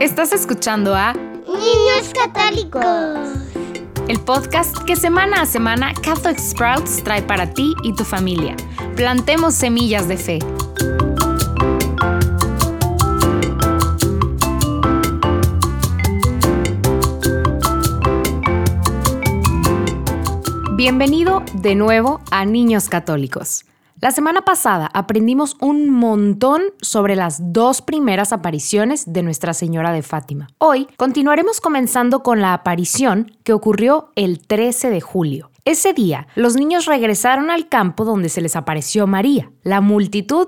Estás escuchando a Niños Católicos. El podcast que semana a semana Catholic Sprouts trae para ti y tu familia. Plantemos semillas de fe. Bienvenido de nuevo a Niños Católicos. La semana pasada aprendimos un montón sobre las dos primeras apariciones de Nuestra Señora de Fátima. Hoy continuaremos comenzando con la aparición que ocurrió el 13 de julio. Ese día, los niños regresaron al campo donde se les apareció María. La multitud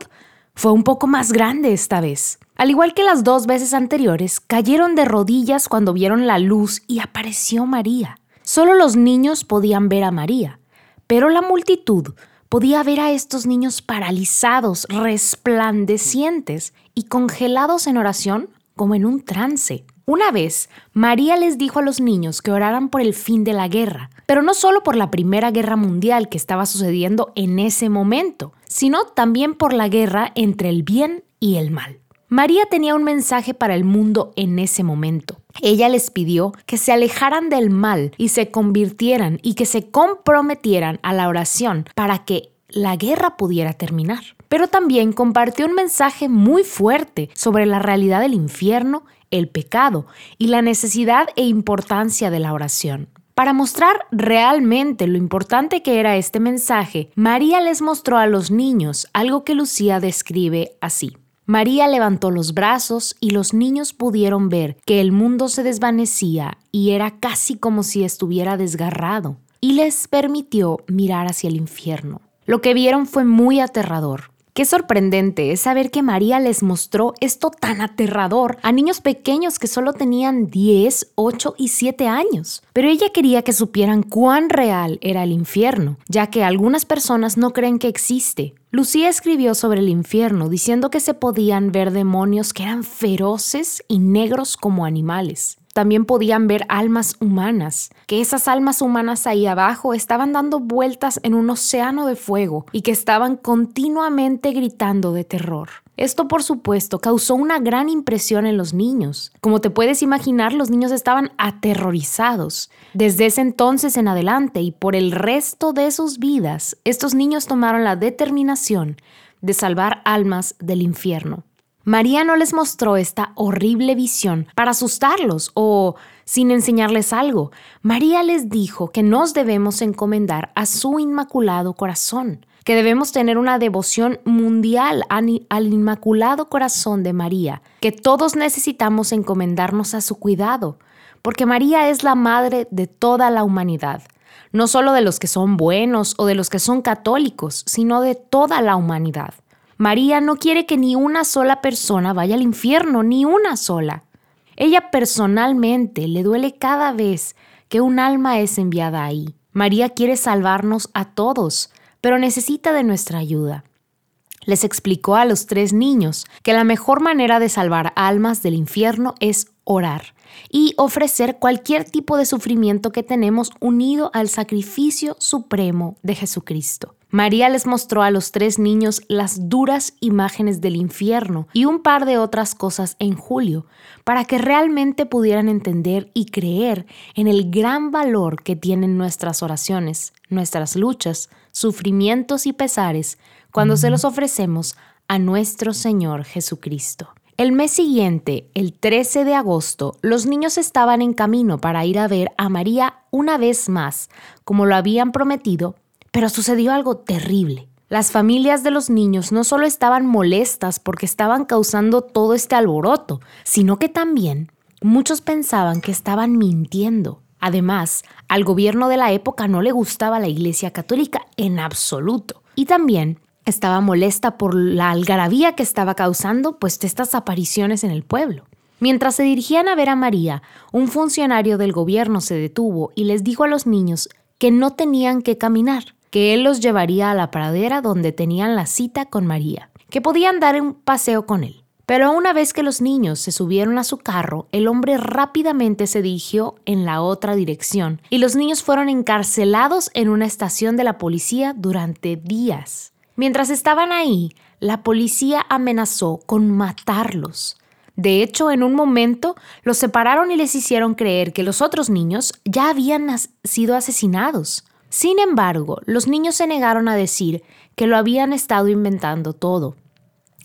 fue un poco más grande esta vez. Al igual que las dos veces anteriores, cayeron de rodillas cuando vieron la luz y apareció María. Solo los niños podían ver a María, pero la multitud podía ver a estos niños paralizados, resplandecientes y congelados en oración como en un trance. Una vez, María les dijo a los niños que oraran por el fin de la guerra, pero no solo por la Primera Guerra Mundial que estaba sucediendo en ese momento, sino también por la guerra entre el bien y el mal. María tenía un mensaje para el mundo en ese momento. Ella les pidió que se alejaran del mal y se convirtieran y que se comprometieran a la oración para que la guerra pudiera terminar. Pero también compartió un mensaje muy fuerte sobre la realidad del infierno, el pecado y la necesidad e importancia de la oración. Para mostrar realmente lo importante que era este mensaje, María les mostró a los niños algo que Lucía describe así. María levantó los brazos y los niños pudieron ver que el mundo se desvanecía y era casi como si estuviera desgarrado, y les permitió mirar hacia el infierno. Lo que vieron fue muy aterrador. Qué sorprendente es saber que María les mostró esto tan aterrador a niños pequeños que solo tenían 10, 8 y 7 años. Pero ella quería que supieran cuán real era el infierno, ya que algunas personas no creen que existe. Lucía escribió sobre el infierno diciendo que se podían ver demonios que eran feroces y negros como animales también podían ver almas humanas, que esas almas humanas ahí abajo estaban dando vueltas en un océano de fuego y que estaban continuamente gritando de terror. Esto, por supuesto, causó una gran impresión en los niños. Como te puedes imaginar, los niños estaban aterrorizados. Desde ese entonces en adelante y por el resto de sus vidas, estos niños tomaron la determinación de salvar almas del infierno. María no les mostró esta horrible visión para asustarlos o sin enseñarles algo. María les dijo que nos debemos encomendar a su inmaculado corazón, que debemos tener una devoción mundial al inmaculado corazón de María, que todos necesitamos encomendarnos a su cuidado, porque María es la madre de toda la humanidad no solo de los que son buenos o de los que son católicos, sino de toda la humanidad. María no quiere que ni una sola persona vaya al infierno, ni una sola. Ella personalmente le duele cada vez que un alma es enviada ahí. María quiere salvarnos a todos, pero necesita de nuestra ayuda. Les explicó a los tres niños que la mejor manera de salvar almas del infierno es orar y ofrecer cualquier tipo de sufrimiento que tenemos unido al sacrificio supremo de Jesucristo. María les mostró a los tres niños las duras imágenes del infierno y un par de otras cosas en julio, para que realmente pudieran entender y creer en el gran valor que tienen nuestras oraciones, nuestras luchas, sufrimientos y pesares cuando se los ofrecemos a nuestro Señor Jesucristo. El mes siguiente, el 13 de agosto, los niños estaban en camino para ir a ver a María una vez más, como lo habían prometido, pero sucedió algo terrible. Las familias de los niños no solo estaban molestas porque estaban causando todo este alboroto, sino que también muchos pensaban que estaban mintiendo. Además, al gobierno de la época no le gustaba la Iglesia Católica en absoluto. Y también estaba molesta por la algarabía que estaba causando pues estas apariciones en el pueblo. Mientras se dirigían a ver a María, un funcionario del gobierno se detuvo y les dijo a los niños que no tenían que caminar, que él los llevaría a la pradera donde tenían la cita con María, que podían dar un paseo con él. Pero una vez que los niños se subieron a su carro, el hombre rápidamente se dirigió en la otra dirección y los niños fueron encarcelados en una estación de la policía durante días. Mientras estaban ahí, la policía amenazó con matarlos. De hecho, en un momento los separaron y les hicieron creer que los otros niños ya habían sido asesinados. Sin embargo, los niños se negaron a decir que lo habían estado inventando todo.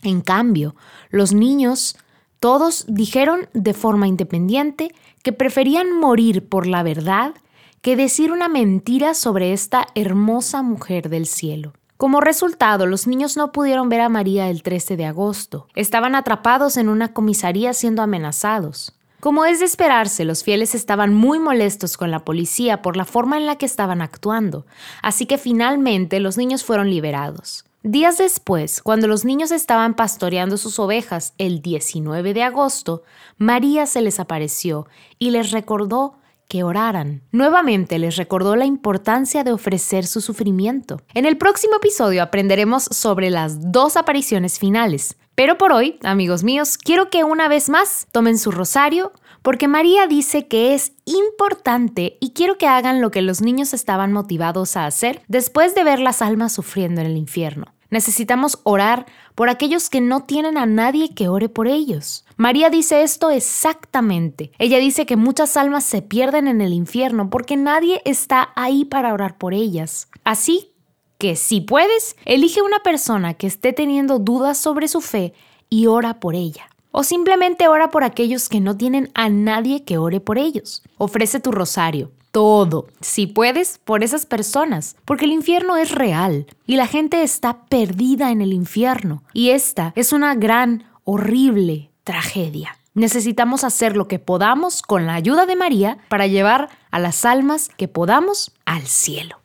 En cambio, los niños todos dijeron de forma independiente que preferían morir por la verdad que decir una mentira sobre esta hermosa mujer del cielo. Como resultado, los niños no pudieron ver a María el 13 de agosto. Estaban atrapados en una comisaría siendo amenazados. Como es de esperarse, los fieles estaban muy molestos con la policía por la forma en la que estaban actuando, así que finalmente los niños fueron liberados. Días después, cuando los niños estaban pastoreando sus ovejas el 19 de agosto, María se les apareció y les recordó que oraran. Nuevamente les recordó la importancia de ofrecer su sufrimiento. En el próximo episodio aprenderemos sobre las dos apariciones finales. Pero por hoy, amigos míos, quiero que una vez más tomen su rosario, porque María dice que es importante y quiero que hagan lo que los niños estaban motivados a hacer después de ver las almas sufriendo en el infierno. Necesitamos orar por aquellos que no tienen a nadie que ore por ellos. María dice esto exactamente. Ella dice que muchas almas se pierden en el infierno porque nadie está ahí para orar por ellas. Así que si puedes, elige una persona que esté teniendo dudas sobre su fe y ora por ella. O simplemente ora por aquellos que no tienen a nadie que ore por ellos. Ofrece tu rosario, todo, si puedes, por esas personas, porque el infierno es real y la gente está perdida en el infierno. Y esta es una gran, horrible tragedia. Necesitamos hacer lo que podamos con la ayuda de María para llevar a las almas que podamos al cielo.